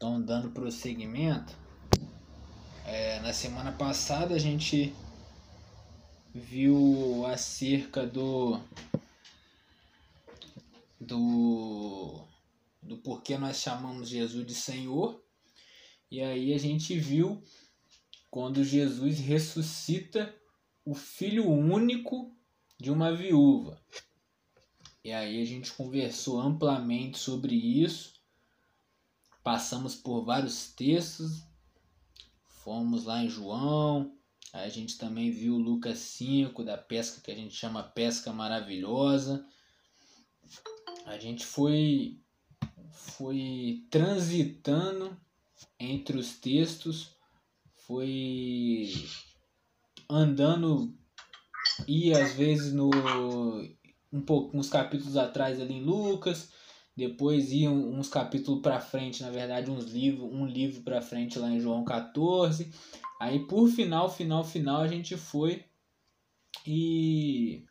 dando prosseguimento, é, na semana passada a gente viu acerca do do do porquê nós chamamos Jesus de Senhor. E aí a gente viu quando Jesus ressuscita o filho único de uma viúva. E aí a gente conversou amplamente sobre isso. Passamos por vários textos. Fomos lá em João. A gente também viu Lucas 5, da pesca que a gente chama pesca maravilhosa. A gente foi foi transitando entre os textos, foi andando e às vezes no um pouco uns capítulos atrás ali em Lucas, depois ia uns capítulos para frente, na verdade, uns livros, um livro para frente lá em João 14. Aí por final, final, final a gente foi e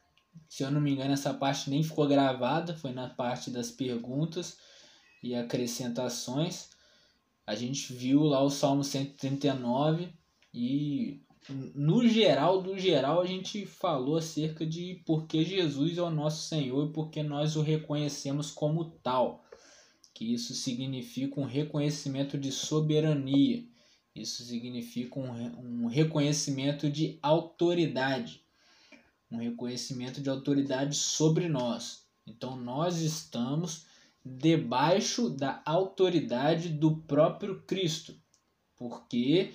se eu não me engano essa parte nem ficou gravada, foi na parte das perguntas e acrescentações. A gente viu lá o Salmo 139 e no geral, do geral, a gente falou acerca de porque Jesus é o nosso Senhor e porque nós o reconhecemos como tal. Que isso significa um reconhecimento de soberania. Isso significa um, um reconhecimento de autoridade. Um reconhecimento de autoridade sobre nós. Então nós estamos debaixo da autoridade do próprio Cristo. Porque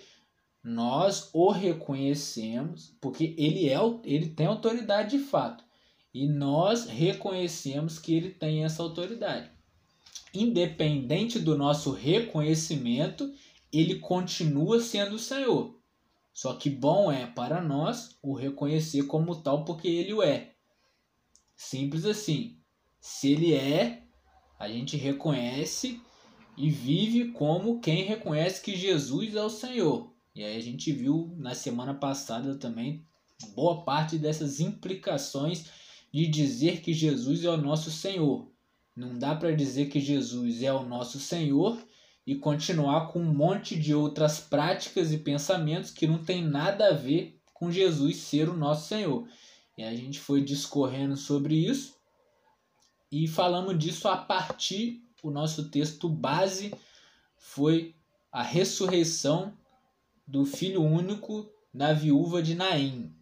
nós o reconhecemos, porque ele é ele tem autoridade de fato, e nós reconhecemos que ele tem essa autoridade. Independente do nosso reconhecimento, ele continua sendo o Senhor. Só que bom é para nós o reconhecer como tal, porque ele o é. Simples assim. Se ele é, a gente reconhece e vive como quem reconhece que Jesus é o Senhor. E aí a gente viu na semana passada também boa parte dessas implicações de dizer que Jesus é o nosso Senhor. Não dá para dizer que Jesus é o nosso Senhor e continuar com um monte de outras práticas e pensamentos que não tem nada a ver com Jesus ser o nosso Senhor. E a gente foi discorrendo sobre isso e falamos disso a partir o nosso texto base foi a ressurreição do filho único da viúva de Naim.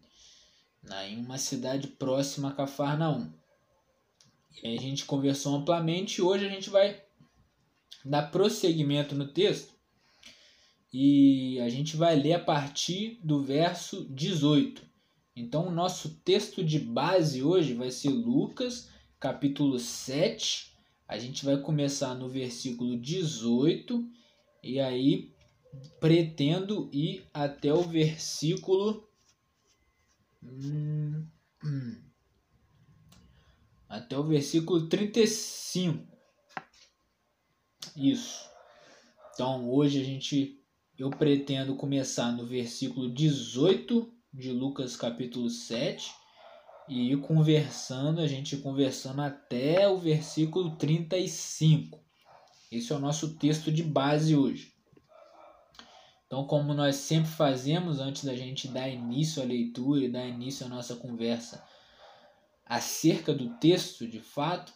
Naim, uma cidade próxima a Cafarnaum. E aí a gente conversou amplamente e hoje a gente vai dar prosseguimento no texto e a gente vai ler a partir do verso 18. Então, o nosso texto de base hoje vai ser Lucas, capítulo 7. A gente vai começar no versículo 18 e aí pretendo ir até o versículo. Hum, hum, até o versículo 35. Isso. Então hoje a gente. Eu pretendo começar no versículo 18 de Lucas capítulo 7 e ir conversando, a gente conversando até o versículo 35. Esse é o nosso texto de base hoje. Então, como nós sempre fazemos antes da gente dar início à leitura e dar início à nossa conversa acerca do texto, de fato,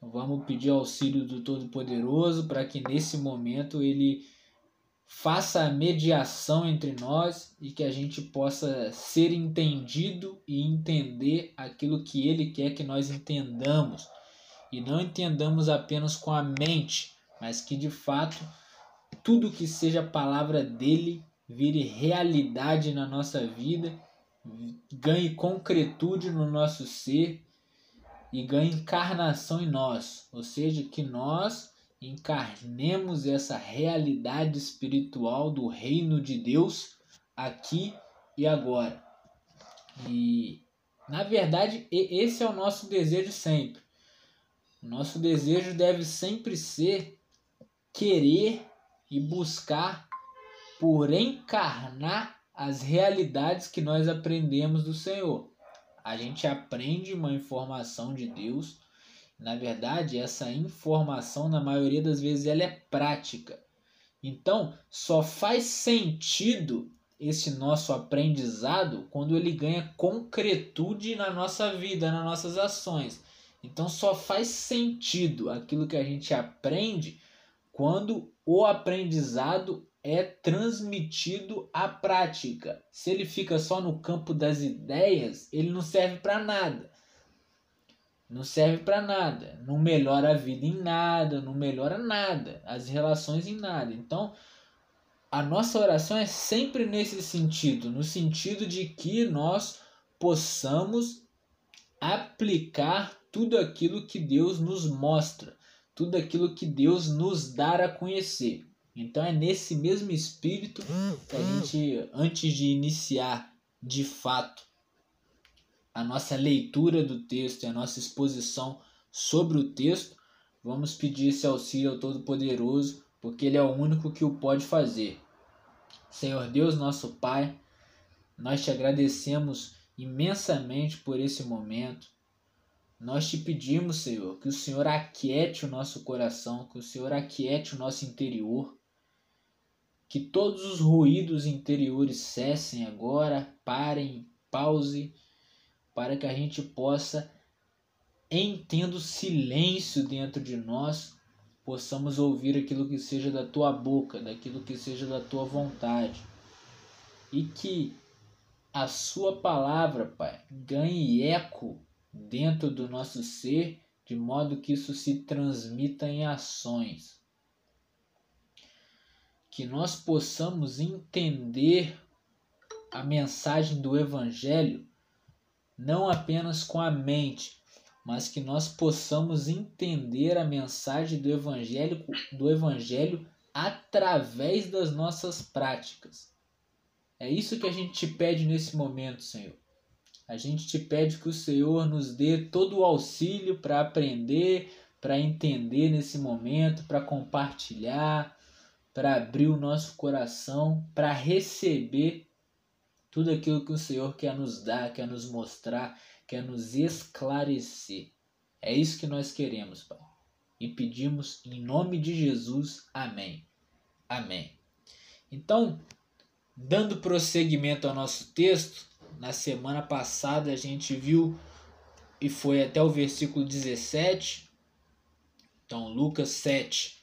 vamos pedir auxílio do Todo-Poderoso para que nesse momento ele faça a mediação entre nós e que a gente possa ser entendido e entender aquilo que ele quer que nós entendamos. E não entendamos apenas com a mente, mas que de fato tudo que seja palavra dele vire realidade na nossa vida, ganhe concretude no nosso ser e ganhe encarnação em nós, ou seja, que nós encarnemos essa realidade espiritual do reino de Deus aqui e agora. E na verdade, esse é o nosso desejo sempre. O nosso desejo deve sempre ser querer e buscar por encarnar as realidades que nós aprendemos do Senhor. A gente aprende uma informação de Deus, na verdade, essa informação, na maioria das vezes, ela é prática. Então, só faz sentido esse nosso aprendizado quando ele ganha concretude na nossa vida, nas nossas ações. Então, só faz sentido aquilo que a gente aprende quando o aprendizado é transmitido à prática. Se ele fica só no campo das ideias, ele não serve para nada. Não serve para nada. Não melhora a vida em nada, não melhora nada, as relações em nada. Então, a nossa oração é sempre nesse sentido, no sentido de que nós possamos aplicar tudo aquilo que Deus nos mostra, tudo aquilo que Deus nos dá a conhecer. Então é nesse mesmo espírito que a gente, antes de iniciar de fato a nossa leitura do texto e a nossa exposição sobre o texto, vamos pedir esse auxílio ao Todo-Poderoso, porque Ele é o único que o pode fazer. Senhor Deus, nosso Pai, nós te agradecemos imensamente por esse momento. Nós te pedimos, Senhor, que o Senhor aquiete o nosso coração, que o Senhor aquiete o nosso interior, que todos os ruídos interiores cessem agora, parem, pause, para que a gente possa, em tendo silêncio dentro de nós, possamos ouvir aquilo que seja da tua boca, daquilo que seja da tua vontade. E que a sua palavra, Pai, ganhe eco dentro do nosso ser, de modo que isso se transmita em ações que nós possamos entender a mensagem do Evangelho não apenas com a mente, mas que nós possamos entender a mensagem do Evangelho, do Evangelho através das nossas práticas. É isso que a gente te pede nesse momento, Senhor. A gente te pede que o Senhor nos dê todo o auxílio para aprender, para entender nesse momento, para compartilhar, para abrir o nosso coração, para receber tudo aquilo que o Senhor quer nos dar, quer nos mostrar, quer nos esclarecer. É isso que nós queremos, Pai. E pedimos em nome de Jesus. Amém. Amém. Então, dando prosseguimento ao nosso texto, na semana passada a gente viu e foi até o versículo 17. Então, Lucas 7,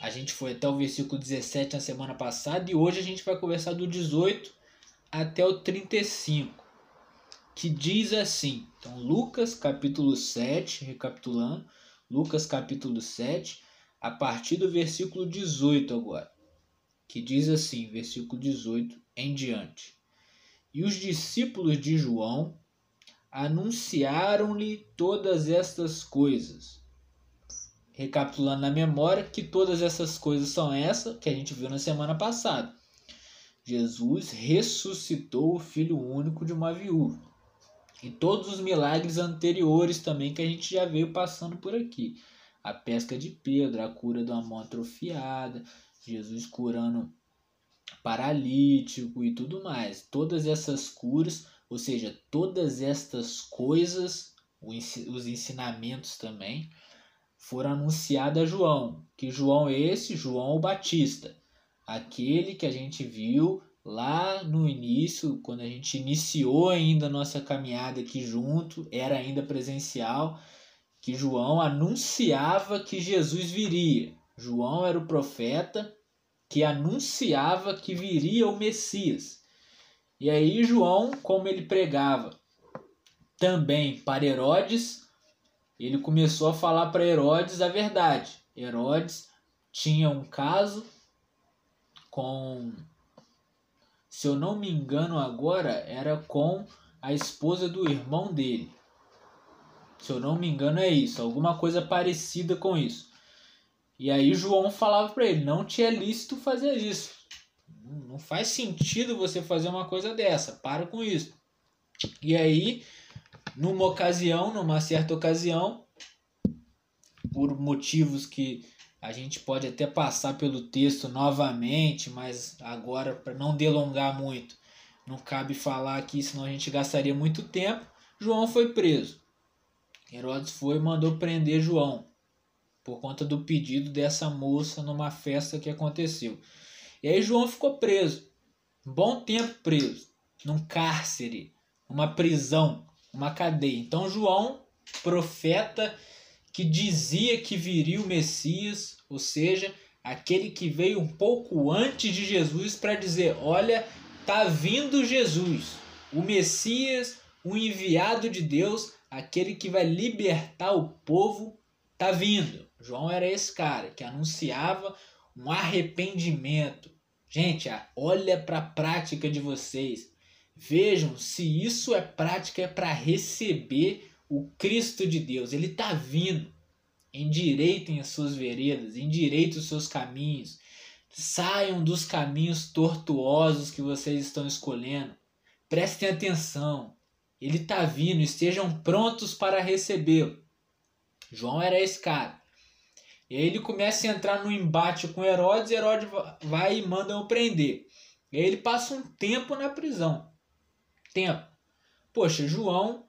a gente foi até o versículo 17 na semana passada e hoje a gente vai conversar do 18 até o 35, que diz assim. Então, Lucas capítulo 7, recapitulando, Lucas capítulo 7, a partir do versículo 18 agora, que diz assim, versículo 18 em diante. E os discípulos de João anunciaram-lhe todas estas coisas recapitulando na memória que todas essas coisas são essa que a gente viu na semana passada. Jesus ressuscitou o filho único de uma viúva. E todos os milagres anteriores também que a gente já veio passando por aqui. A pesca de Pedro, a cura de uma mão atrofiada, Jesus curando paralítico e tudo mais. Todas essas curas, ou seja, todas estas coisas, os ensinamentos também, foram anunciadas a João. Que João é esse? João o Batista. Aquele que a gente viu lá no início, quando a gente iniciou ainda a nossa caminhada aqui junto, era ainda presencial, que João anunciava que Jesus viria. João era o profeta que anunciava que viria o Messias. E aí João, como ele pregava também para Herodes, ele começou a falar para Herodes a verdade. Herodes tinha um caso com, se eu não me engano agora, era com a esposa do irmão dele. Se eu não me engano é isso, alguma coisa parecida com isso. E aí João falava para ele: não te é lícito fazer isso. Não faz sentido você fazer uma coisa dessa. Para com isso. E aí numa ocasião, numa certa ocasião, por motivos que a gente pode até passar pelo texto novamente, mas agora, para não delongar muito, não cabe falar aqui, senão a gente gastaria muito tempo. João foi preso. Herodes foi e mandou prender João, por conta do pedido dessa moça numa festa que aconteceu. E aí João ficou preso, um bom tempo preso, num cárcere, uma prisão, uma cadeia. Então João, profeta que dizia que viria o Messias, ou seja, aquele que veio um pouco antes de Jesus para dizer: olha, tá vindo Jesus, o Messias, o enviado de Deus, aquele que vai libertar o povo, tá vindo. João era esse cara que anunciava um arrependimento. Gente, olha para a prática de vocês. Vejam se isso é prática é para receber o Cristo de Deus. Ele está vindo. Endireitem as suas veredas, endireitem os seus caminhos. Saiam dos caminhos tortuosos que vocês estão escolhendo. Prestem atenção. Ele está vindo, estejam prontos para recebê-lo. João era esse cara. E aí ele começa a entrar no embate com Herodes, Herodes vai e manda o prender. E aí ele passa um tempo na prisão. Tempo. Poxa, João,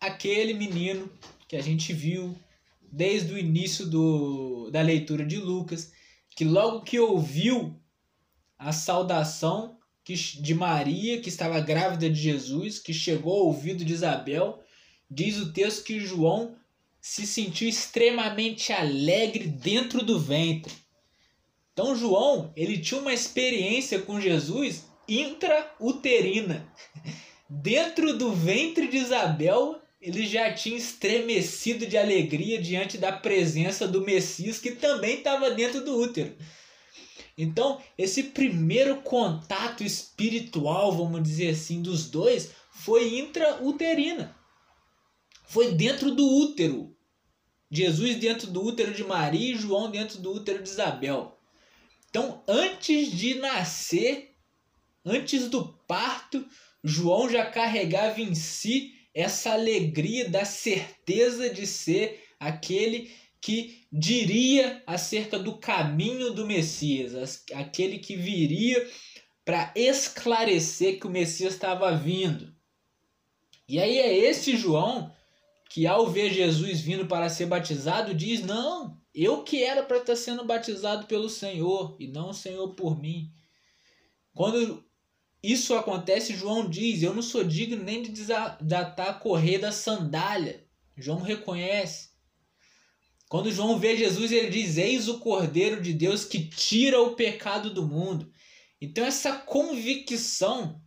aquele menino que a gente viu desde o início do, da leitura de Lucas, que logo que ouviu a saudação de Maria, que estava grávida de Jesus, que chegou ao ouvido de Isabel, diz o texto que João se sentiu extremamente alegre dentro do ventre. Então João, ele tinha uma experiência com Jesus intrauterina. Dentro do ventre de Isabel, ele já tinha estremecido de alegria diante da presença do Messias que também estava dentro do útero. Então, esse primeiro contato espiritual, vamos dizer assim, dos dois foi intrauterina. Foi dentro do útero. Jesus dentro do útero de Maria e João dentro do útero de Isabel. Então, antes de nascer, antes do parto, João já carregava em si essa alegria da certeza de ser aquele que diria acerca do caminho do Messias, aquele que viria para esclarecer que o Messias estava vindo. E aí é esse João que ao ver Jesus vindo para ser batizado diz: "Não, eu que era para estar sendo batizado pelo Senhor e não o Senhor por mim". Quando isso acontece, João diz: Eu não sou digno nem de desatar a correr da sandália. João reconhece. Quando João vê Jesus, ele diz: Eis o Cordeiro de Deus que tira o pecado do mundo. Então, essa convicção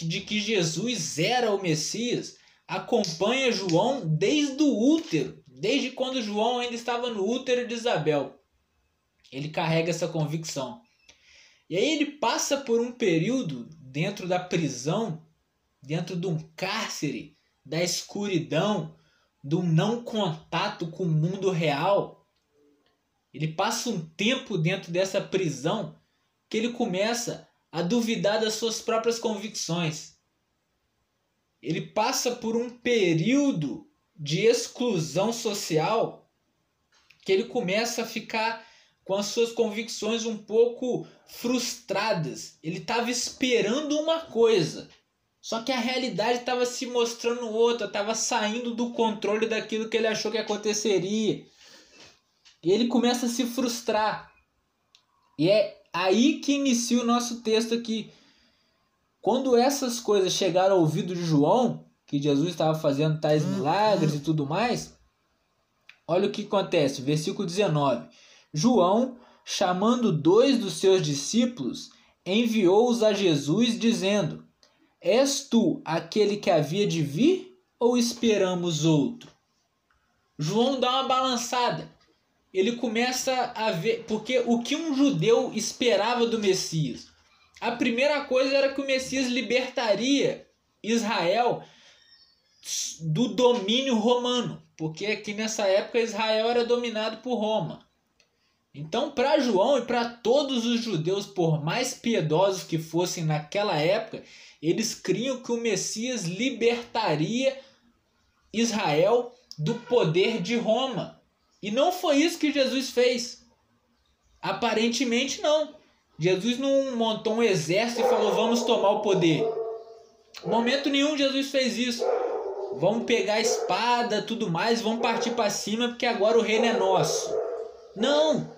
de que Jesus era o Messias acompanha João desde o útero, desde quando João ainda estava no útero de Isabel. Ele carrega essa convicção. E aí ele passa por um período dentro da prisão, dentro de um cárcere, da escuridão, do não contato com o mundo real. Ele passa um tempo dentro dessa prisão que ele começa a duvidar das suas próprias convicções. Ele passa por um período de exclusão social que ele começa a ficar com as suas convicções um pouco frustradas. Ele estava esperando uma coisa, só que a realidade estava se mostrando outra, estava saindo do controle daquilo que ele achou que aconteceria. E ele começa a se frustrar. E é aí que inicia o nosso texto aqui. Quando essas coisas chegaram ao ouvido de João, que Jesus estava fazendo tais hum, milagres e tudo mais, olha o que acontece, versículo 19. João, chamando dois dos seus discípulos, enviou-os a Jesus, dizendo: És tu aquele que havia de vir ou esperamos outro? João dá uma balançada. Ele começa a ver. Porque o que um judeu esperava do Messias? A primeira coisa era que o Messias libertaria Israel do domínio romano. Porque aqui nessa época Israel era dominado por Roma. Então, para João e para todos os judeus, por mais piedosos que fossem naquela época, eles criam que o Messias libertaria Israel do poder de Roma. E não foi isso que Jesus fez. Aparentemente não. Jesus não montou um exército e falou: "Vamos tomar o poder". Momento nenhum Jesus fez isso. Vamos pegar a espada, tudo mais, vamos partir para cima porque agora o reino é nosso. Não!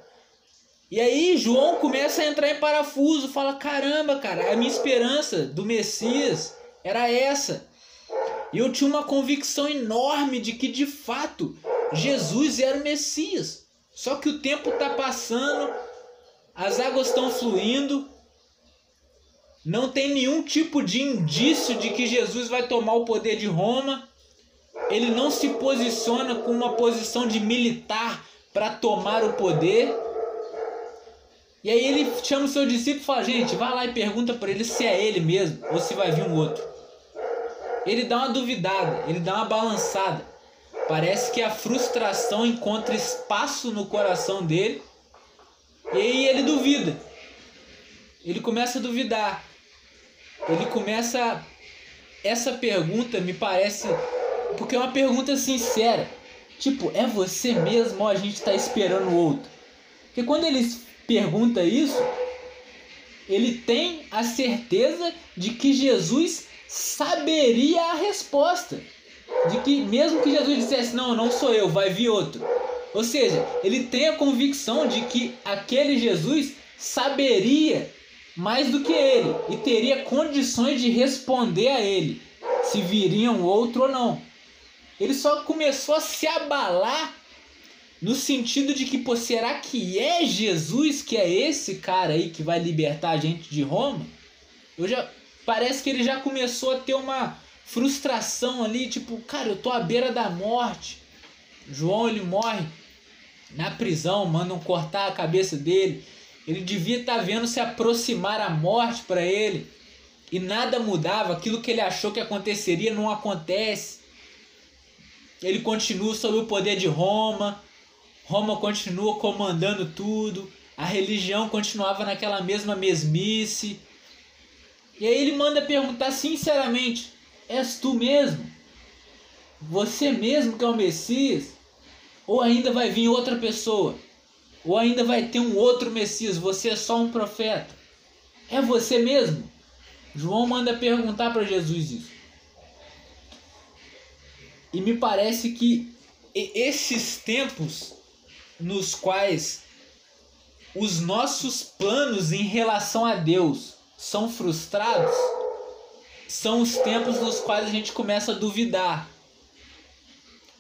E aí João começa a entrar em parafuso, fala: caramba, cara, a minha esperança do Messias era essa. E eu tinha uma convicção enorme de que de fato Jesus era o Messias. Só que o tempo está passando, as águas estão fluindo, não tem nenhum tipo de indício de que Jesus vai tomar o poder de Roma. Ele não se posiciona com uma posição de militar para tomar o poder. E aí ele chama o seu discípulo e fala: Gente, vai lá e pergunta para ele se é ele mesmo ou se vai vir um outro. Ele dá uma duvidada, ele dá uma balançada. Parece que a frustração encontra espaço no coração dele. E aí ele duvida. Ele começa a duvidar. Ele começa. Essa pergunta me parece. Porque é uma pergunta sincera. Tipo, é você mesmo ou a gente está esperando o outro? Porque quando ele pergunta isso, ele tem a certeza de que Jesus saberia a resposta. De que mesmo que Jesus dissesse, não, não sou eu, vai vir outro. Ou seja, ele tem a convicção de que aquele Jesus saberia mais do que ele e teria condições de responder a ele se viria um outro ou não. Ele só começou a se abalar no sentido de que, pô, será que é Jesus que é esse cara aí que vai libertar a gente de Roma? Eu já parece que ele já começou a ter uma frustração ali, tipo, cara, eu tô à beira da morte. João ele morre na prisão, mandam cortar a cabeça dele. Ele devia estar tá vendo se aproximar a morte para ele. E nada mudava, aquilo que ele achou que aconteceria não acontece. Ele continua sob o poder de Roma. Roma continua comandando tudo. A religião continuava naquela mesma mesmice. E aí ele manda perguntar sinceramente: És tu mesmo? Você mesmo que é o Messias? Ou ainda vai vir outra pessoa? Ou ainda vai ter um outro Messias? Você é só um profeta? É você mesmo? João manda perguntar para Jesus isso. E me parece que esses tempos nos quais os nossos planos em relação a Deus são frustrados, são os tempos nos quais a gente começa a duvidar.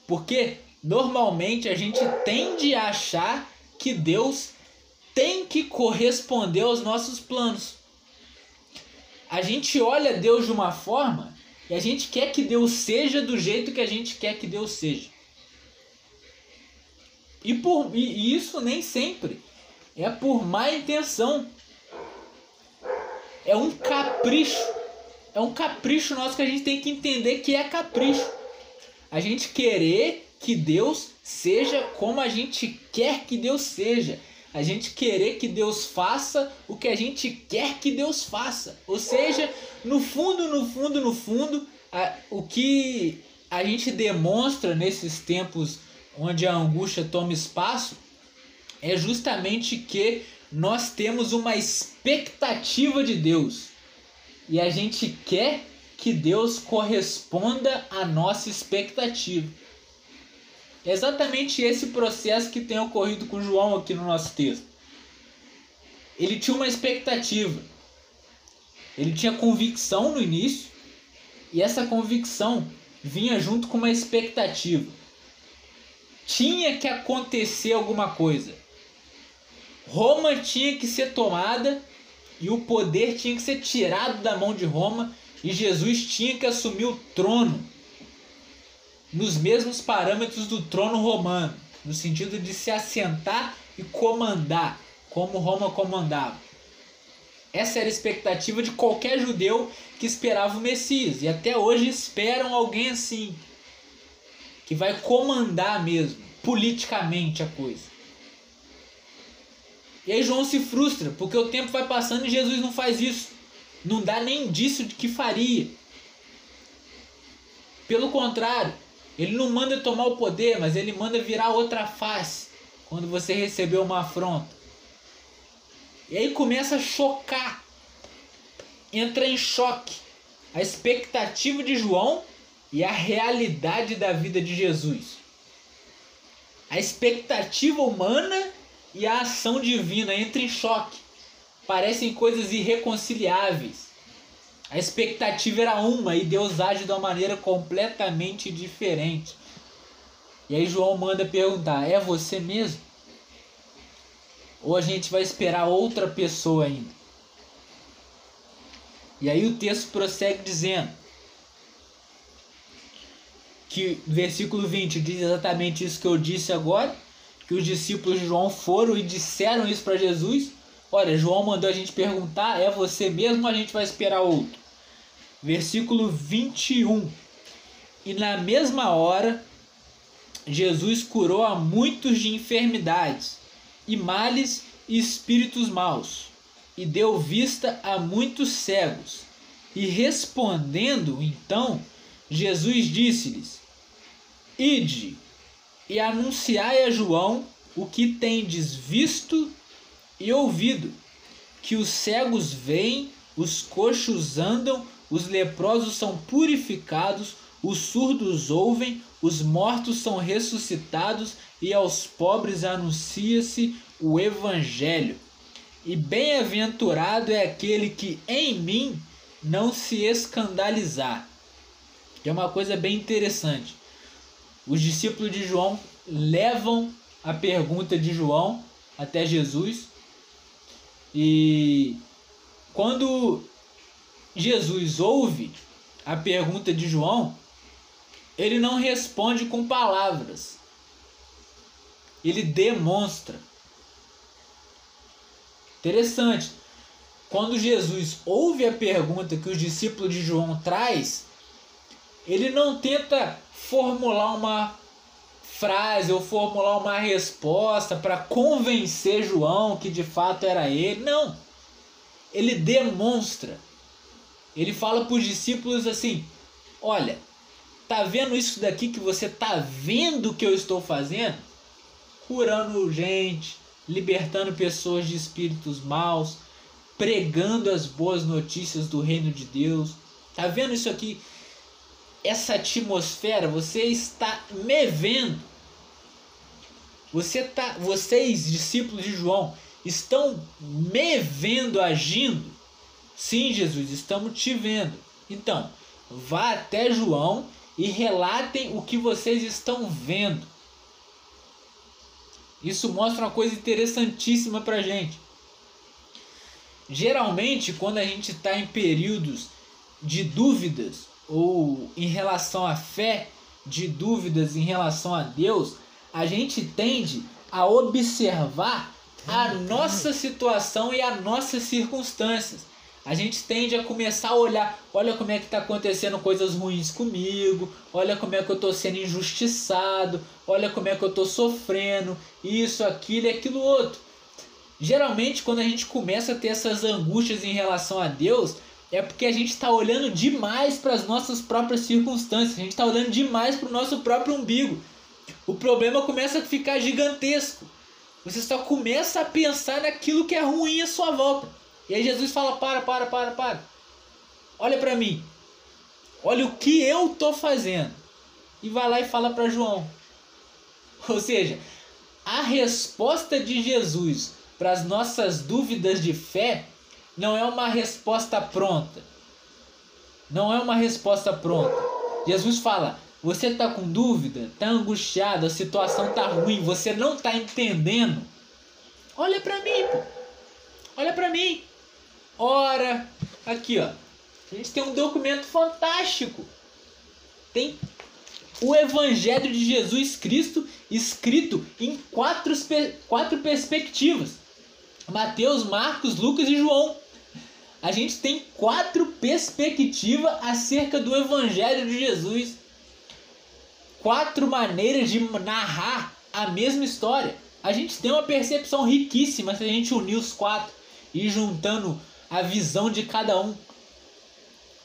Porque normalmente a gente tende a achar que Deus tem que corresponder aos nossos planos. A gente olha Deus de uma forma e a gente quer que Deus seja do jeito que a gente quer que Deus seja. E, por, e isso nem sempre é por má intenção. É um capricho. É um capricho nosso que a gente tem que entender que é capricho. A gente querer que Deus seja como a gente quer que Deus seja. A gente querer que Deus faça o que a gente quer que Deus faça. Ou seja, no fundo, no fundo, no fundo, a, o que a gente demonstra nesses tempos onde a angústia toma espaço é justamente que nós temos uma expectativa de Deus e a gente quer que Deus corresponda à nossa expectativa. É exatamente esse processo que tem ocorrido com João aqui no nosso texto. Ele tinha uma expectativa, ele tinha convicção no início, e essa convicção vinha junto com uma expectativa. Tinha que acontecer alguma coisa. Roma tinha que ser tomada e o poder tinha que ser tirado da mão de Roma e Jesus tinha que assumir o trono nos mesmos parâmetros do trono romano, no sentido de se assentar e comandar, como Roma comandava. Essa era a expectativa de qualquer judeu que esperava o Messias, e até hoje esperam alguém assim, que vai comandar mesmo, politicamente a coisa. E aí João se frustra, porque o tempo vai passando e Jesus não faz isso. Não dá nem indício de que faria. Pelo contrário, ele não manda tomar o poder, mas ele manda virar outra face quando você recebeu uma afronta. E aí começa a chocar, entra em choque a expectativa de João e a realidade da vida de Jesus. A expectativa humana e a ação divina entram em choque. Parecem coisas irreconciliáveis. A expectativa era uma e Deus age de uma maneira completamente diferente. E aí João manda perguntar: é você mesmo? Ou a gente vai esperar outra pessoa ainda? E aí o texto prossegue dizendo que versículo 20 diz exatamente isso que eu disse agora, que os discípulos de João foram e disseram isso para Jesus. Olha, João mandou a gente perguntar: é você mesmo ou a gente vai esperar outro? Versículo 21. E na mesma hora, Jesus curou a muitos de enfermidades, e males e espíritos maus, e deu vista a muitos cegos. E respondendo, então, Jesus disse-lhes: Ide e anunciai a João o que tendes visto e ouvido: que os cegos veem, os coxos andam, os leprosos são purificados, os surdos ouvem, os mortos são ressuscitados e aos pobres anuncia-se o Evangelho. E bem-aventurado é aquele que em mim não se escandalizar. É uma coisa bem interessante. Os discípulos de João levam a pergunta de João até Jesus e quando Jesus ouve a pergunta de João, ele não responde com palavras. Ele demonstra. Interessante. Quando Jesus ouve a pergunta que os discípulos de João traz, ele não tenta formular uma frase ou formular uma resposta para convencer João que de fato era ele. Não. Ele demonstra ele fala para os discípulos assim: Olha, tá vendo isso daqui que você tá vendo que eu estou fazendo? Curando gente, libertando pessoas de espíritos maus, pregando as boas notícias do reino de Deus. Tá vendo isso aqui? Essa atmosfera, você está me vendo. Você tá, vocês, discípulos de João, estão me vendo agindo Sim, Jesus, estamos te vendo. Então, vá até João e relatem o que vocês estão vendo. Isso mostra uma coisa interessantíssima para gente. Geralmente, quando a gente está em períodos de dúvidas ou em relação à fé, de dúvidas em relação a Deus, a gente tende a observar a nossa situação e as nossas circunstâncias a gente tende a começar a olhar, olha como é que está acontecendo coisas ruins comigo, olha como é que eu estou sendo injustiçado, olha como é que eu estou sofrendo, isso, aquilo e aquilo outro. Geralmente, quando a gente começa a ter essas angústias em relação a Deus, é porque a gente está olhando demais para as nossas próprias circunstâncias, a gente está olhando demais para o nosso próprio umbigo. O problema começa a ficar gigantesco. Você só começa a pensar naquilo que é ruim à sua volta. E aí Jesus fala: para, para, para, para. Olha para mim. Olha o que eu tô fazendo. E vai lá e fala para João. Ou seja, a resposta de Jesus para as nossas dúvidas de fé não é uma resposta pronta. Não é uma resposta pronta. Jesus fala: você está com dúvida, está angustiado, a situação está ruim, você não está entendendo. Olha para mim, pô. Olha para mim. Ora, aqui ó, a gente tem um documento fantástico. Tem o Evangelho de Jesus Cristo escrito em quatro, quatro perspectivas: Mateus, Marcos, Lucas e João. A gente tem quatro perspectivas acerca do Evangelho de Jesus. Quatro maneiras de narrar a mesma história. A gente tem uma percepção riquíssima se a gente unir os quatro e juntando a visão de cada um.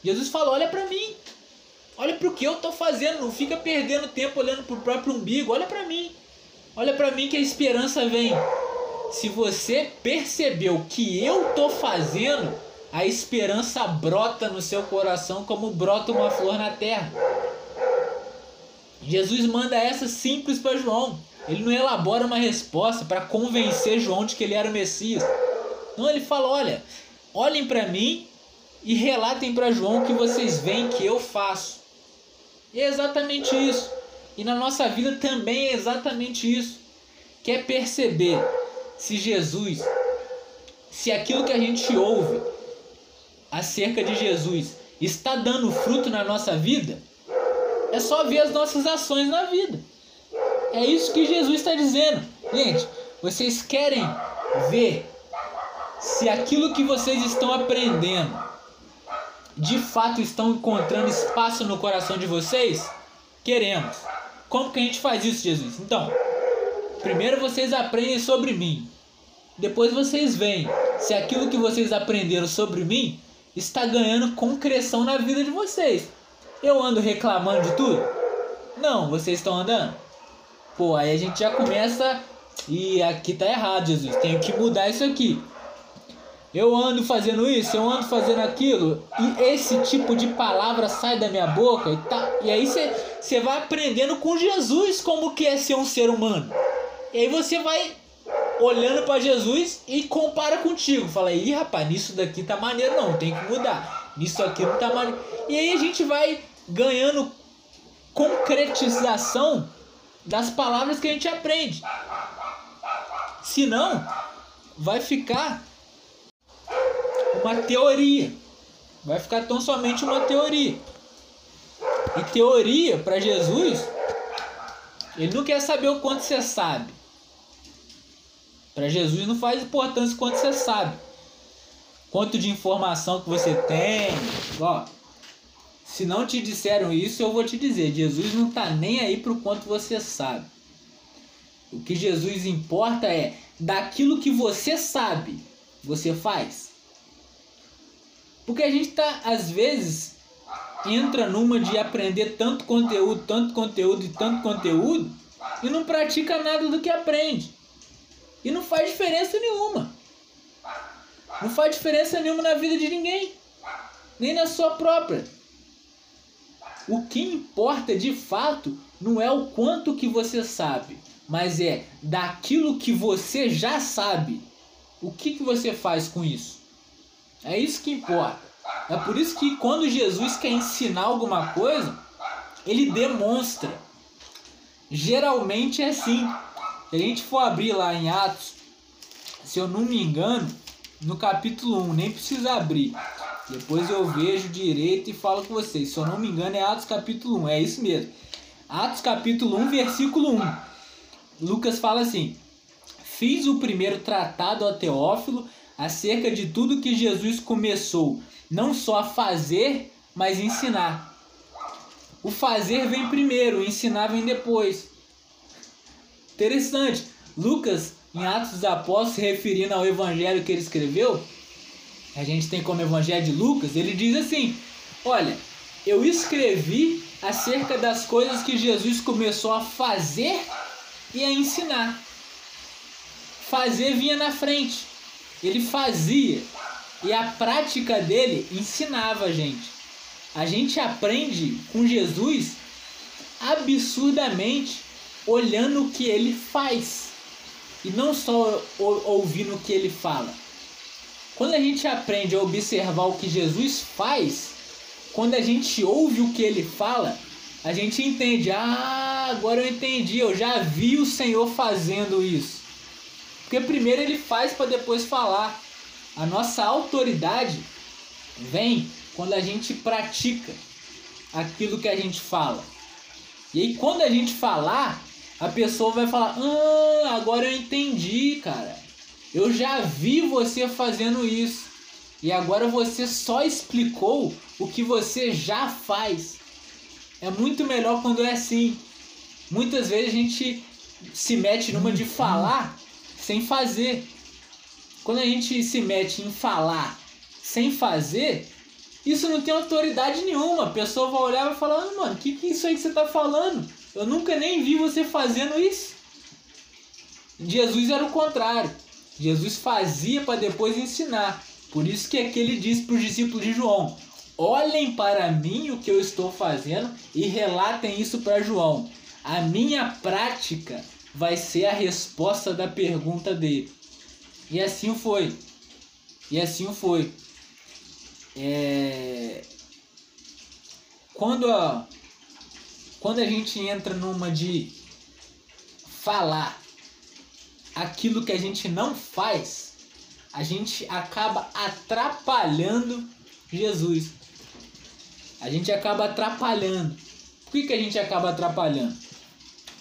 Jesus falou: olha para mim, olha para o que eu estou fazendo, não fica perdendo tempo olhando para o próprio umbigo, olha para mim, olha para mim que a esperança vem. Se você percebeu o que eu estou fazendo, a esperança brota no seu coração como brota uma flor na terra. Jesus manda essa simples para João. Ele não elabora uma resposta para convencer João de que ele era o Messias. Não, ele fala: olha, olhem para mim e relatem para João o que vocês veem que eu faço. E é exatamente isso. E na nossa vida também é exatamente isso. Quer perceber se Jesus, se aquilo que a gente ouve acerca de Jesus está dando fruto na nossa vida? É só ver as nossas ações na vida. É isso que Jesus está dizendo. Gente, vocês querem ver se aquilo que vocês estão aprendendo de fato estão encontrando espaço no coração de vocês? Queremos. Como que a gente faz isso, Jesus? Então, primeiro vocês aprendem sobre mim. Depois vocês veem se aquilo que vocês aprenderam sobre mim está ganhando concreção na vida de vocês. Eu ando reclamando de tudo? Não, vocês estão andando? Pô, aí a gente já começa e aqui tá errado, Jesus. Tenho que mudar isso aqui. Eu ando fazendo isso, eu ando fazendo aquilo, e esse tipo de palavra sai da minha boca e tá. E aí você vai aprendendo com Jesus como que é ser um ser humano. E aí você vai olhando para Jesus e compara contigo. Fala, aí, rapaz, nisso daqui tá maneiro, não, tem que mudar. Nisso aqui não tá maneiro. E aí a gente vai ganhando concretização das palavras que a gente aprende. Senão, vai ficar uma teoria. Vai ficar tão somente uma teoria. E teoria para Jesus, ele não quer saber o quanto você sabe. Para Jesus não faz importância quanto você sabe. Quanto de informação que você tem. Ó, se não te disseram isso, eu vou te dizer. Jesus não está nem aí para o quanto você sabe. O que Jesus importa é daquilo que você sabe, você faz. Porque a gente tá, às vezes, entra numa de aprender tanto conteúdo, tanto conteúdo e tanto conteúdo e não pratica nada do que aprende. E não faz diferença nenhuma. Não faz diferença nenhuma na vida de ninguém, nem na sua própria. O que importa de fato não é o quanto que você sabe, mas é daquilo que você já sabe. O que, que você faz com isso? É isso que importa. É por isso que quando Jesus quer ensinar alguma coisa, ele demonstra. Geralmente é assim. Se a gente for abrir lá em Atos, se eu não me engano, no capítulo 1, nem precisa abrir. Depois eu vejo direito e falo com vocês. Se eu não me engano, é Atos capítulo 1, é isso mesmo. Atos capítulo 1, versículo 1. Lucas fala assim: Fiz o primeiro tratado a Teófilo acerca de tudo que Jesus começou, não só a fazer, mas ensinar. O fazer vem primeiro, o ensinar vem depois. Interessante. Lucas, em Atos dos Apóstolos, se referindo ao evangelho que ele escreveu, a gente tem como evangelho de Lucas, ele diz assim: Olha, eu escrevi acerca das coisas que Jesus começou a fazer e a ensinar. Fazer vinha na frente. Ele fazia. E a prática dele ensinava a gente. A gente aprende com Jesus absurdamente olhando o que ele faz. E não só ouvindo o que ele fala. Quando a gente aprende a observar o que Jesus faz, quando a gente ouve o que ele fala, a gente entende. Ah, agora eu entendi, eu já vi o Senhor fazendo isso. Porque primeiro ele faz para depois falar. A nossa autoridade vem quando a gente pratica aquilo que a gente fala. E aí quando a gente falar, a pessoa vai falar: "Ah, agora eu entendi, cara. Eu já vi você fazendo isso. E agora você só explicou o que você já faz." É muito melhor quando é assim. Muitas vezes a gente se mete numa de falar sem fazer. Quando a gente se mete em falar sem fazer, isso não tem autoridade nenhuma. A pessoa vai olhar e vai falar, ah, mano, o que, que é isso aí que você está falando? Eu nunca nem vi você fazendo isso. Jesus era o contrário. Jesus fazia para depois ensinar. Por isso que aqui ele para os discípulos de João: Olhem para mim o que eu estou fazendo e relatem isso para João. A minha prática vai ser a resposta da pergunta dele. E assim foi. E assim foi. É... Quando, a... Quando a gente entra numa de falar aquilo que a gente não faz, a gente acaba atrapalhando Jesus. A gente acaba atrapalhando. Por que, que a gente acaba atrapalhando?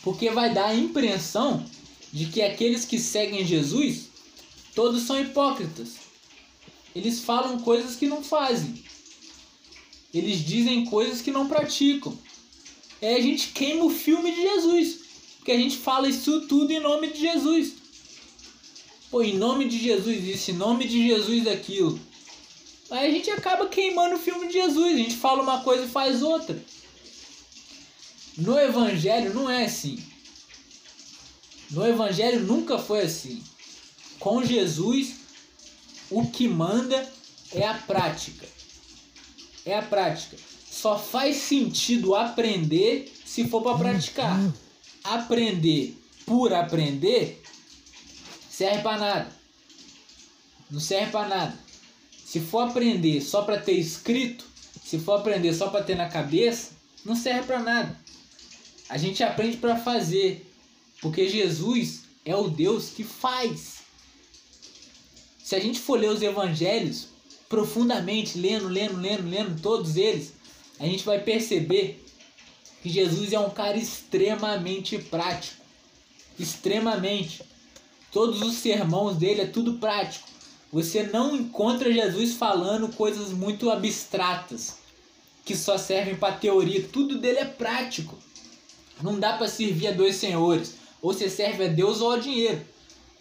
Porque vai dar a impressão de que aqueles que seguem Jesus, todos são hipócritas. Eles falam coisas que não fazem. Eles dizem coisas que não praticam. É a gente queima o filme de Jesus. Porque a gente fala isso tudo em nome de Jesus. Pô, em nome de Jesus isso, em nome de Jesus aquilo. Aí a gente acaba queimando o filme de Jesus. A gente fala uma coisa e faz outra. No Evangelho não é assim. No Evangelho nunca foi assim. Com Jesus, o que manda é a prática. É a prática. Só faz sentido aprender se for para praticar. Aprender por aprender serve para nada. Não serve para nada. Se for aprender só para ter escrito, se for aprender só para ter na cabeça, não serve para nada. A gente aprende para fazer, porque Jesus é o Deus que faz. Se a gente for ler os evangelhos profundamente, lendo, lendo, lendo, lendo todos eles, a gente vai perceber que Jesus é um cara extremamente prático. Extremamente. Todos os sermões dele é tudo prático. Você não encontra Jesus falando coisas muito abstratas que só servem para teoria. Tudo dele é prático. Não dá para servir a dois senhores. Ou você serve a Deus ou ao dinheiro.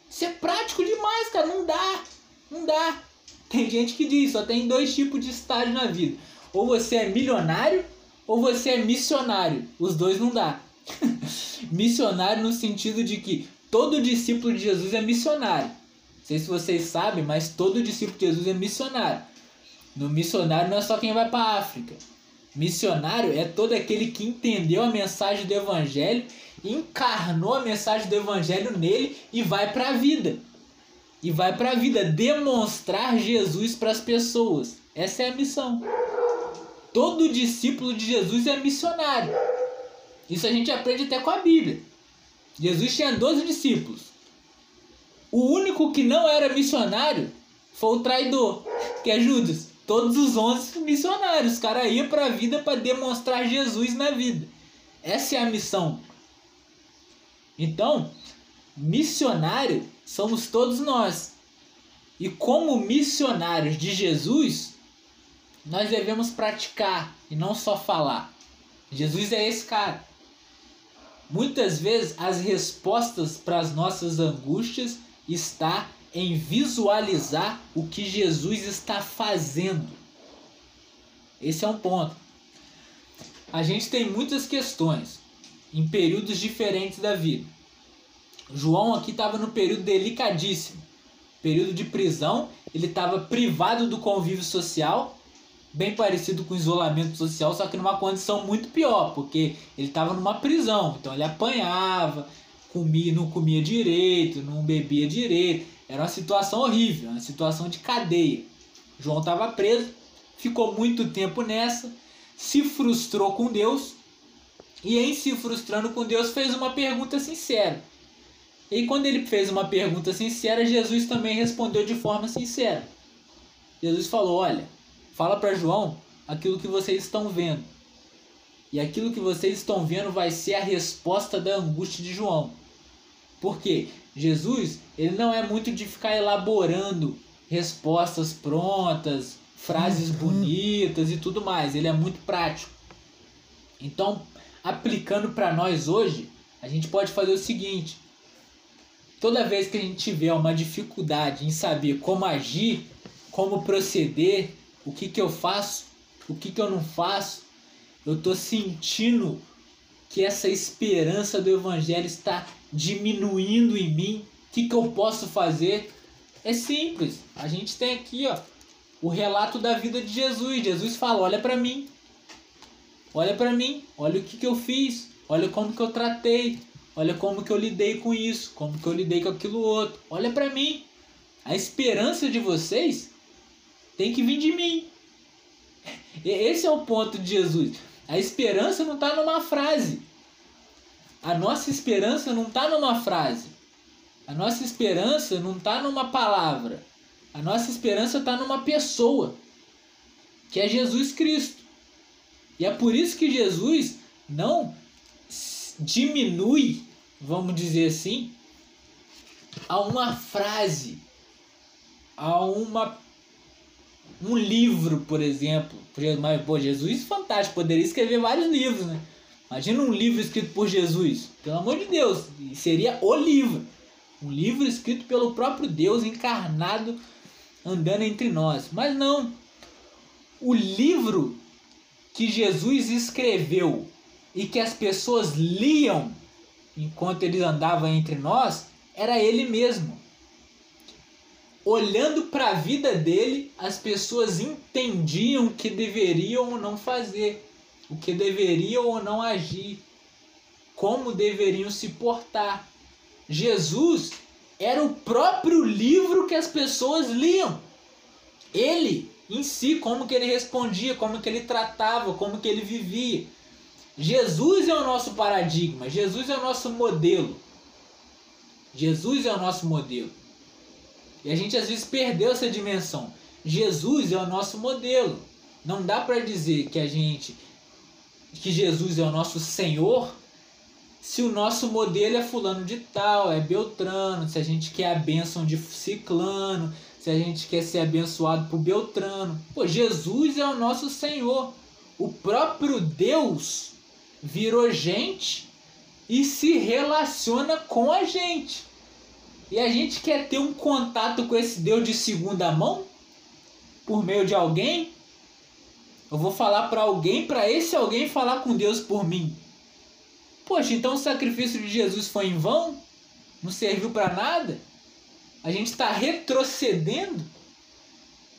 Isso é prático demais, cara. Não dá. Não dá. Tem gente que diz, só tem dois tipos de estágio na vida. Ou você é milionário ou você é missionário. Os dois não dá. missionário no sentido de que todo discípulo de Jesus é missionário. Não sei se vocês sabem, mas todo discípulo de Jesus é missionário. No missionário não é só quem vai para África. Missionário é todo aquele que entendeu a mensagem do evangelho, encarnou a mensagem do evangelho nele e vai para a vida. E vai para a vida demonstrar Jesus para as pessoas. Essa é a missão. Todo discípulo de Jesus é missionário. Isso a gente aprende até com a Bíblia. Jesus tinha 12 discípulos. O único que não era missionário foi o traidor, que é Judas. Todos os 11 missionários. Os caras iam para a vida para demonstrar Jesus na vida. Essa é a missão. Então, missionário somos todos nós. E como missionários de Jesus, nós devemos praticar e não só falar. Jesus é esse cara. Muitas vezes as respostas para as nossas angústias está em visualizar o que Jesus está fazendo. Esse é um ponto. A gente tem muitas questões em períodos diferentes da vida. João aqui estava no período delicadíssimo, período de prisão. Ele estava privado do convívio social, bem parecido com isolamento social, só que numa condição muito pior, porque ele estava numa prisão, então ele apanhava, comia, não comia direito, não bebia direito. Era uma situação horrível, uma situação de cadeia. João estava preso, ficou muito tempo nessa, se frustrou com Deus e, em se frustrando com Deus, fez uma pergunta sincera. E quando ele fez uma pergunta sincera, Jesus também respondeu de forma sincera. Jesus falou: Olha, fala para João aquilo que vocês estão vendo. E aquilo que vocês estão vendo vai ser a resposta da angústia de João. Porque Jesus, ele não é muito de ficar elaborando respostas prontas, frases uhum. bonitas e tudo mais. Ele é muito prático. Então, aplicando para nós hoje, a gente pode fazer o seguinte: toda vez que a gente tiver uma dificuldade em saber como agir, como proceder, o que, que eu faço, o que, que eu não faço, eu estou sentindo que essa esperança do Evangelho está diminuindo em mim, o que, que eu posso fazer? É simples. A gente tem aqui ó, o relato da vida de Jesus. Jesus fala: olha para mim, olha para mim, olha o que, que eu fiz, olha como que eu tratei, Olha como que eu lidei com isso, como que eu lidei com aquilo outro. Olha para mim. A esperança de vocês tem que vir de mim. Esse é o ponto de Jesus. A esperança não está numa frase. A nossa esperança não está numa frase. A nossa esperança não está numa palavra. A nossa esperança está numa pessoa, que é Jesus Cristo. E é por isso que Jesus não diminui, vamos dizer assim, a uma frase, a uma um livro, por exemplo. Mas, pô, Jesus fantástico, poderia escrever vários livros, né? Imagina um livro escrito por Jesus, pelo amor de Deus, seria o livro. Um livro escrito pelo próprio Deus encarnado andando entre nós. Mas não. O livro que Jesus escreveu e que as pessoas liam enquanto ele andava entre nós era ele mesmo. Olhando para a vida dele, as pessoas entendiam que deveriam ou não fazer, o que deveriam ou não agir, como deveriam se portar. Jesus era o próprio livro que as pessoas liam. Ele em si, como que ele respondia, como que ele tratava, como que ele vivia. Jesus é o nosso paradigma, Jesus é o nosso modelo. Jesus é o nosso modelo. E a gente às vezes perdeu essa dimensão. Jesus é o nosso modelo. Não dá para dizer que a gente que Jesus é o nosso Senhor se o nosso modelo é fulano de tal, é Beltrano, se a gente quer a bênção de ciclano, se a gente quer ser abençoado por Beltrano. Pô, Jesus é o nosso Senhor. O próprio Deus virou gente e se relaciona com a gente. E a gente quer ter um contato com esse Deus de segunda mão por meio de alguém. Eu vou falar para alguém, para esse alguém falar com Deus por mim. Poxa, então o sacrifício de Jesus foi em vão? Não serviu para nada? A gente está retrocedendo?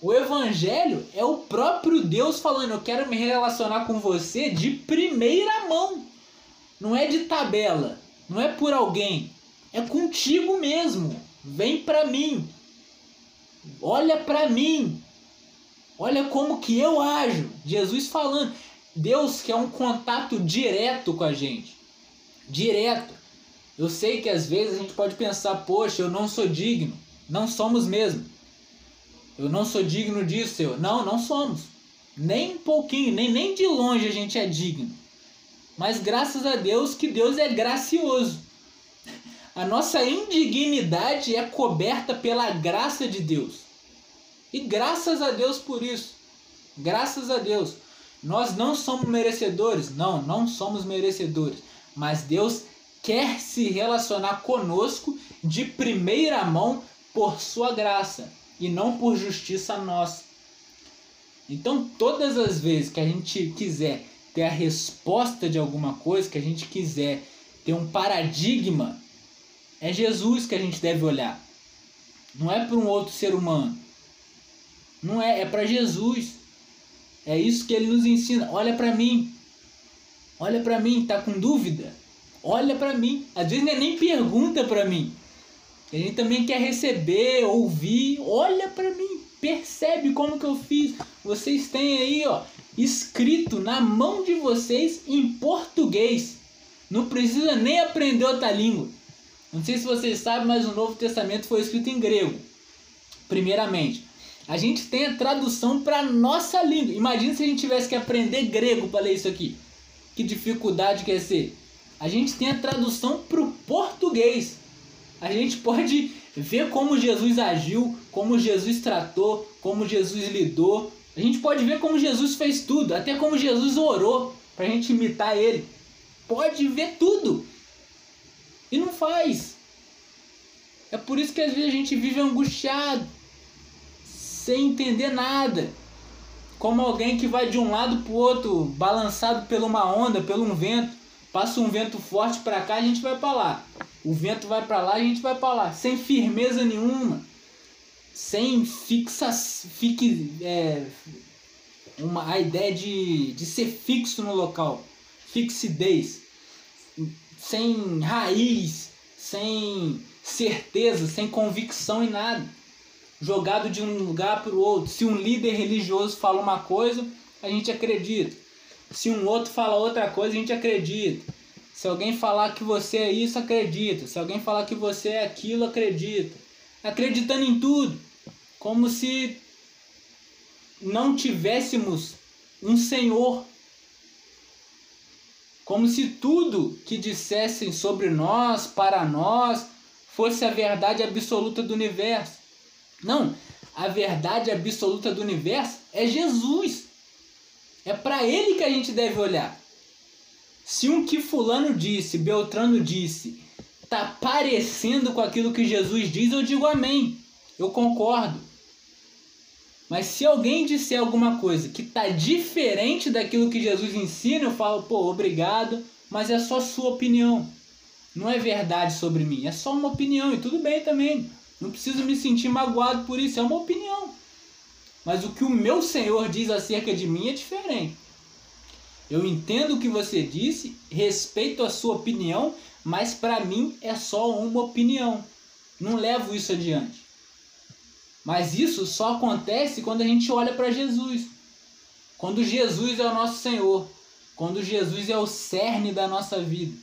O Evangelho é o próprio Deus falando: Eu quero me relacionar com você de primeira mão. Não é de tabela, não é por alguém, é contigo mesmo. Vem para mim. Olha para mim. Olha como que eu ajo. Jesus falando. Deus quer um contato direto com a gente direto. Eu sei que às vezes a gente pode pensar, poxa, eu não sou digno. Não somos mesmo. Eu não sou digno disso, eu. Não, não somos. Nem um pouquinho, nem, nem de longe a gente é digno. Mas graças a Deus que Deus é gracioso. A nossa indignidade é coberta pela graça de Deus. E graças a Deus por isso. Graças a Deus. Nós não somos merecedores? Não, não somos merecedores mas Deus quer se relacionar conosco de primeira mão por sua graça e não por justiça nossa. Então, todas as vezes que a gente quiser ter a resposta de alguma coisa, que a gente quiser ter um paradigma, é Jesus que a gente deve olhar. Não é para um outro ser humano. Não é, é para Jesus. É isso que ele nos ensina. Olha para mim. Olha para mim, tá com dúvida? Olha para mim. Às vezes é nem pergunta para mim. Gente também quer receber, ouvir. Olha para mim, percebe como que eu fiz. Vocês têm aí, ó, escrito na mão de vocês em português. Não precisa nem aprender outra língua. Não sei se vocês sabem, mas o Novo Testamento foi escrito em grego. Primeiramente, a gente tem a tradução para nossa língua. Imagina se a gente tivesse que aprender grego para ler isso aqui que dificuldade quer ser? A gente tem a tradução para o português. A gente pode ver como Jesus agiu, como Jesus tratou, como Jesus lidou. A gente pode ver como Jesus fez tudo, até como Jesus orou para a gente imitar ele. Pode ver tudo. E não faz. É por isso que às vezes a gente vive angustiado, sem entender nada como alguém que vai de um lado para o outro, balançado por uma onda, pelo um vento. Passa um vento forte para cá, a gente vai para lá. O vento vai para lá, a gente vai para lá, sem firmeza nenhuma, sem fixa, fique, é, uma, a ideia de, de ser fixo no local, fixidez, sem raiz, sem certeza, sem convicção em nada. Jogado de um lugar para o outro. Se um líder religioso fala uma coisa, a gente acredita. Se um outro fala outra coisa, a gente acredita. Se alguém falar que você é isso, acredita. Se alguém falar que você é aquilo, acredita. Acreditando em tudo. Como se não tivéssemos um Senhor. Como se tudo que dissessem sobre nós, para nós, fosse a verdade absoluta do universo. Não, a verdade absoluta do universo é Jesus. É para ele que a gente deve olhar. Se um que fulano disse, Beltrano disse, tá parecendo com aquilo que Jesus diz, eu digo amém. Eu concordo. Mas se alguém disser alguma coisa que tá diferente daquilo que Jesus ensina, eu falo, pô, obrigado, mas é só sua opinião. Não é verdade sobre mim, é só uma opinião e tudo bem também. Não preciso me sentir magoado por isso, é uma opinião. Mas o que o meu Senhor diz acerca de mim é diferente. Eu entendo o que você disse, respeito a sua opinião, mas para mim é só uma opinião. Não levo isso adiante. Mas isso só acontece quando a gente olha para Jesus. Quando Jesus é o nosso Senhor. Quando Jesus é o cerne da nossa vida.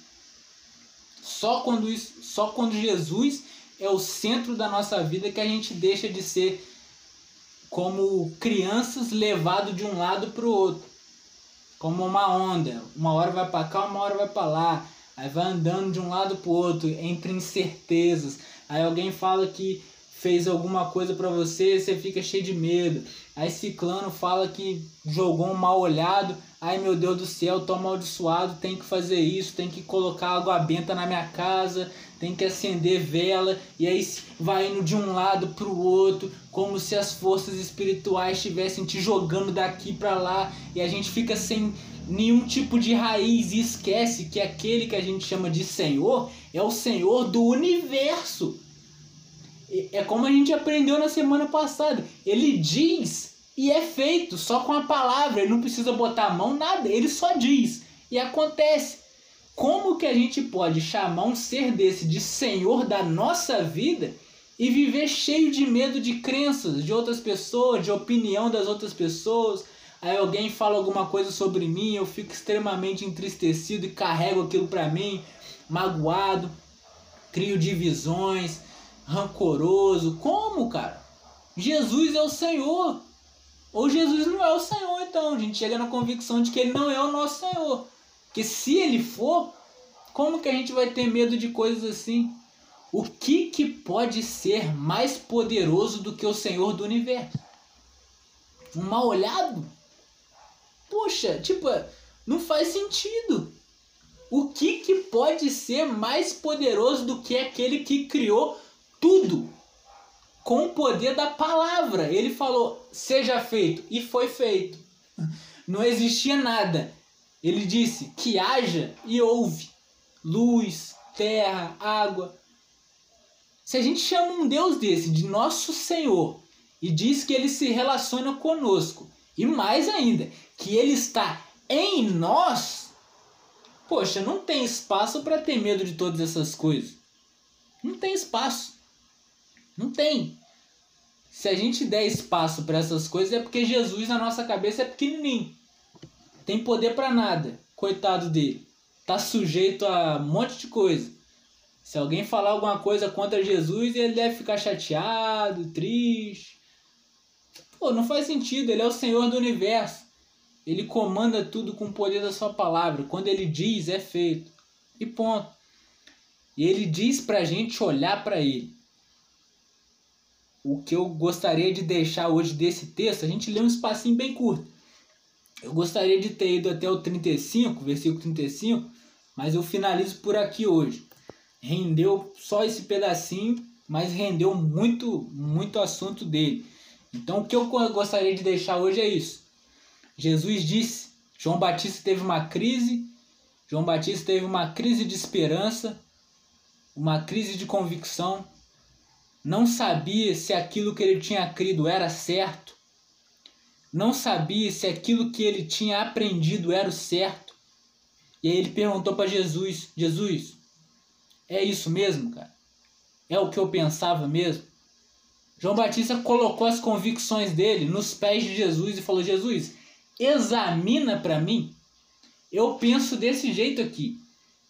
Só quando, isso, só quando Jesus é o centro da nossa vida que a gente deixa de ser como crianças levado de um lado para o outro. Como uma onda. Uma hora vai para cá, uma hora vai para lá. Aí vai andando de um lado para o outro, entre incertezas. Aí alguém fala que fez alguma coisa para você, você fica cheio de medo. Aí ciclano fala que jogou um mal olhado, ai meu Deus do céu, tô amaldiçoado, tem que fazer isso, tem que colocar água benta na minha casa, tem que acender vela, e aí vai indo de um lado pro outro, como se as forças espirituais estivessem te jogando daqui para lá, e a gente fica sem nenhum tipo de raiz e esquece que aquele que a gente chama de Senhor é o Senhor do universo. É como a gente aprendeu na semana passada. Ele diz e é feito só com a palavra. Ele não precisa botar a mão, nada. Ele só diz e acontece. Como que a gente pode chamar um ser desse de Senhor da nossa vida e viver cheio de medo de crenças de outras pessoas, de opinião das outras pessoas? Aí alguém fala alguma coisa sobre mim, eu fico extremamente entristecido e carrego aquilo para mim, magoado, crio divisões, rancoroso. Como, cara? Jesus é o Senhor. Ou Jesus não é o Senhor, então. A gente chega na convicção de que ele não é o nosso Senhor. Que se ele for, como que a gente vai ter medo de coisas assim? O que, que pode ser mais poderoso do que o Senhor do universo? Um mal olhado? Poxa, tipo, não faz sentido. O que, que pode ser mais poderoso do que aquele que criou tudo com o poder da palavra. Ele falou: seja feito, e foi feito. Não existia nada. Ele disse: que haja e houve luz, terra, água. Se a gente chama um Deus desse de nosso Senhor e diz que ele se relaciona conosco, e mais ainda, que ele está em nós, poxa, não tem espaço para ter medo de todas essas coisas. Não tem espaço. Não tem. Se a gente der espaço para essas coisas é porque Jesus na nossa cabeça é pequenininho. Tem poder para nada. Coitado dele. Tá sujeito a um monte de coisa. Se alguém falar alguma coisa contra Jesus, ele deve ficar chateado, triste. Pô, não faz sentido. Ele é o Senhor do universo. Ele comanda tudo com o poder da sua palavra. Quando ele diz, é feito. E ponto. E ele diz pra gente olhar para ele o que eu gostaria de deixar hoje desse texto, a gente lê um espacinho bem curto. Eu gostaria de ter ido até o 35, versículo 35, mas eu finalizo por aqui hoje. Rendeu só esse pedacinho, mas rendeu muito, muito assunto dele. Então o que eu gostaria de deixar hoje é isso. Jesus disse, João Batista teve uma crise, João Batista teve uma crise de esperança, uma crise de convicção, não sabia se aquilo que ele tinha crido era certo, não sabia se aquilo que ele tinha aprendido era o certo, E aí ele perguntou para Jesus: Jesus, é isso mesmo, cara? É o que eu pensava mesmo? João Batista colocou as convicções dele nos pés de Jesus e falou: Jesus, examina para mim. Eu penso desse jeito aqui.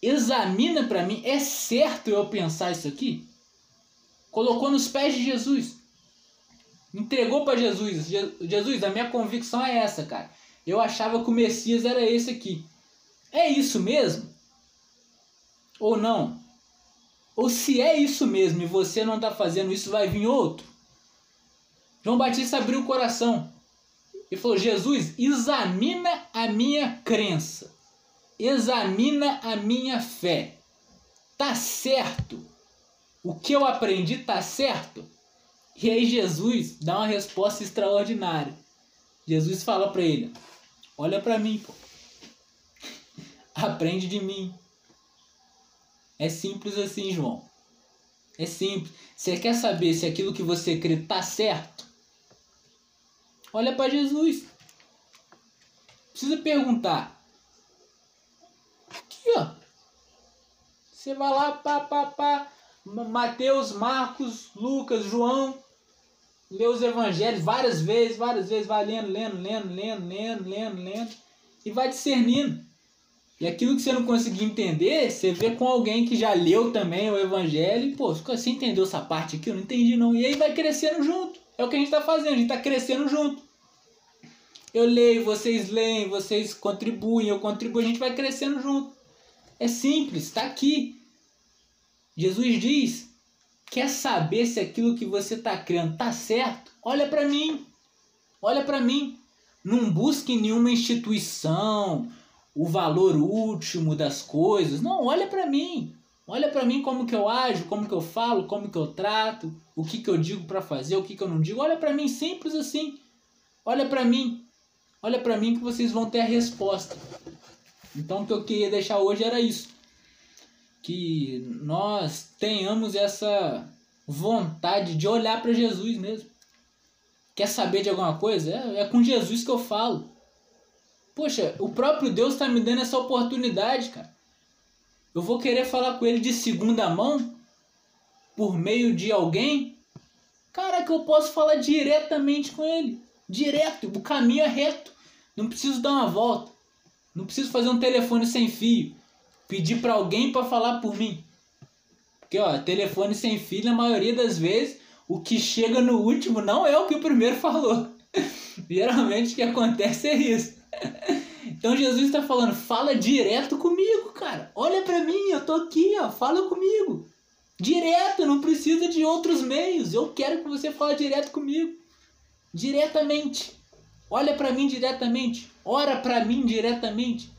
Examina para mim. É certo eu pensar isso aqui? Colocou nos pés de Jesus. Entregou para Jesus. Jesus, a minha convicção é essa, cara. Eu achava que o Messias era esse aqui. É isso mesmo? Ou não? Ou se é isso mesmo e você não está fazendo isso, vai vir outro? João Batista abriu o coração e falou: Jesus, examina a minha crença, examina a minha fé. Tá certo? O que eu aprendi tá certo? E aí Jesus dá uma resposta extraordinária. Jesus fala para ele: Olha para mim, pô. Aprende de mim. É simples assim, João. É simples. Você quer saber se aquilo que você crê tá certo? Olha para Jesus. Precisa perguntar. Aqui, ó. Você vai lá, pá, pá, pá. Mateus, Marcos, Lucas, João. Lê os evangelhos várias vezes, várias vezes. Vai lendo, lendo, lendo, lendo, lendo, lendo, lendo. E vai discernindo. E aquilo que você não conseguir entender, você vê com alguém que já leu também o evangelho. E, pô, você entendeu essa parte aqui? Eu não entendi não. E aí vai crescendo junto. É o que a gente está fazendo, a gente está crescendo junto. Eu leio, vocês leem, vocês contribuem, eu contribuo, a gente vai crescendo junto. É simples, está aqui. Jesus diz: quer saber se aquilo que você está crendo está certo? Olha para mim. Olha para mim. Não busque nenhuma instituição, o valor último das coisas. Não, olha para mim. Olha para mim como que eu ajo, como que eu falo, como que eu trato, o que que eu digo para fazer, o que que eu não digo. Olha para mim, simples assim. Olha para mim. Olha para mim que vocês vão ter a resposta. Então o que eu queria deixar hoje era isso. Que nós tenhamos essa vontade de olhar para Jesus mesmo. Quer saber de alguma coisa? É, é com Jesus que eu falo. Poxa, o próprio Deus está me dando essa oportunidade, cara. Eu vou querer falar com ele de segunda mão? Por meio de alguém? Cara, que eu posso falar diretamente com ele. Direto, o caminho é reto. Não preciso dar uma volta. Não preciso fazer um telefone sem fio. Pedir para alguém para falar por mim. Porque, ó, telefone sem fio, na maioria das vezes, o que chega no último não é o que o primeiro falou. Geralmente o que acontece é isso. Então Jesus está falando, fala direto comigo, cara. Olha para mim, eu tô aqui, ó, fala comigo. Direto, não precisa de outros meios. Eu quero que você fale direto comigo. Diretamente. Olha para mim diretamente. Ora para mim diretamente.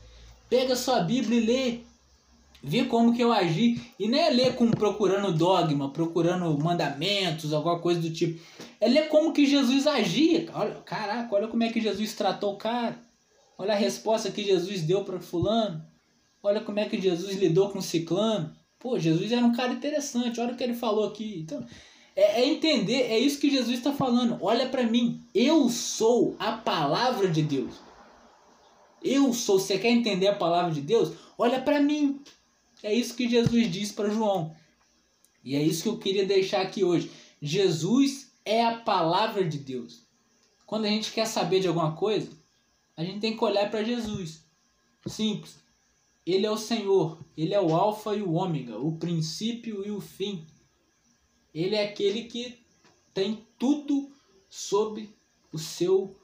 Pega sua Bíblia e lê. Vê como que eu agi. E não é ler com procurando dogma, procurando mandamentos, alguma coisa do tipo. É ler como que Jesus agia. Olha, caraca, olha como é que Jesus tratou o cara. Olha a resposta que Jesus deu para fulano. Olha como é que Jesus lidou com o ciclano. Pô, Jesus era um cara interessante. Olha o que ele falou aqui. Então, é, é entender, é isso que Jesus está falando. Olha para mim. Eu sou a palavra de Deus. Eu sou. Você quer entender a palavra de Deus? Olha para mim. É isso que Jesus disse para João. E é isso que eu queria deixar aqui hoje. Jesus é a palavra de Deus. Quando a gente quer saber de alguma coisa, a gente tem que olhar para Jesus. Simples. Ele é o Senhor, ele é o Alfa e o Ômega, o princípio e o fim. Ele é aquele que tem tudo sob o seu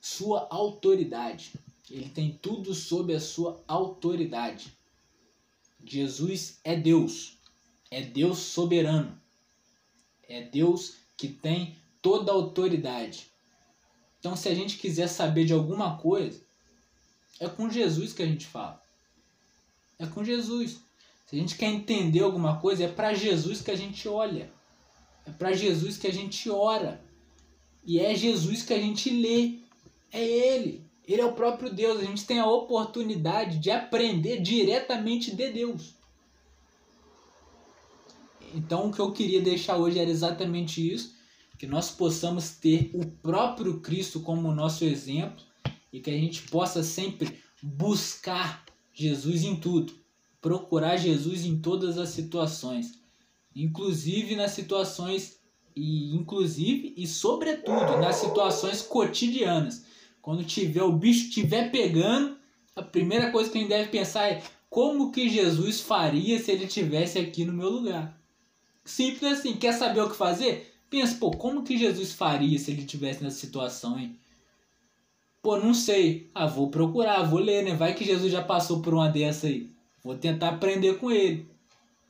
sua autoridade. Ele tem tudo sob a sua autoridade. Jesus é Deus. É Deus soberano. É Deus que tem toda a autoridade. Então, se a gente quiser saber de alguma coisa, é com Jesus que a gente fala. É com Jesus. Se a gente quer entender alguma coisa, é para Jesus que a gente olha. É para Jesus que a gente ora. E é Jesus que a gente lê. É Ele. Ele é o próprio Deus. A gente tem a oportunidade de aprender diretamente de Deus. Então, o que eu queria deixar hoje era exatamente isso que nós possamos ter o próprio Cristo como nosso exemplo e que a gente possa sempre buscar Jesus em tudo. Procurar Jesus em todas as situações, inclusive nas situações e inclusive e sobretudo nas situações cotidianas. Quando tiver o bicho tiver pegando, a primeira coisa que a gente deve pensar é como que Jesus faria se ele tivesse aqui no meu lugar. Simples assim, quer saber o que fazer? Pensa, pô, como que Jesus faria se ele tivesse nessa situação, hein? Pô, não sei. Ah, vou procurar, vou ler, né? Vai que Jesus já passou por uma dessa aí. Vou tentar aprender com ele.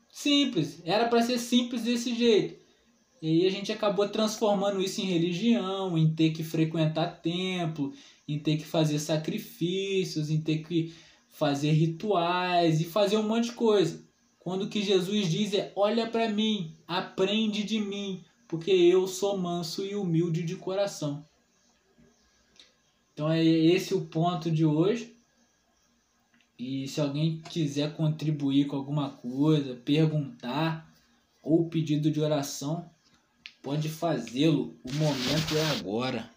Simples. Era para ser simples desse jeito. E a gente acabou transformando isso em religião, em ter que frequentar templo, em ter que fazer sacrifícios, em ter que fazer rituais e fazer um monte de coisa. Quando o que Jesus diz é: "Olha para mim, aprende de mim, porque eu sou manso e humilde de coração". Então é esse o ponto de hoje. E se alguém quiser contribuir com alguma coisa, perguntar ou pedido de oração, pode fazê-lo. O momento é agora.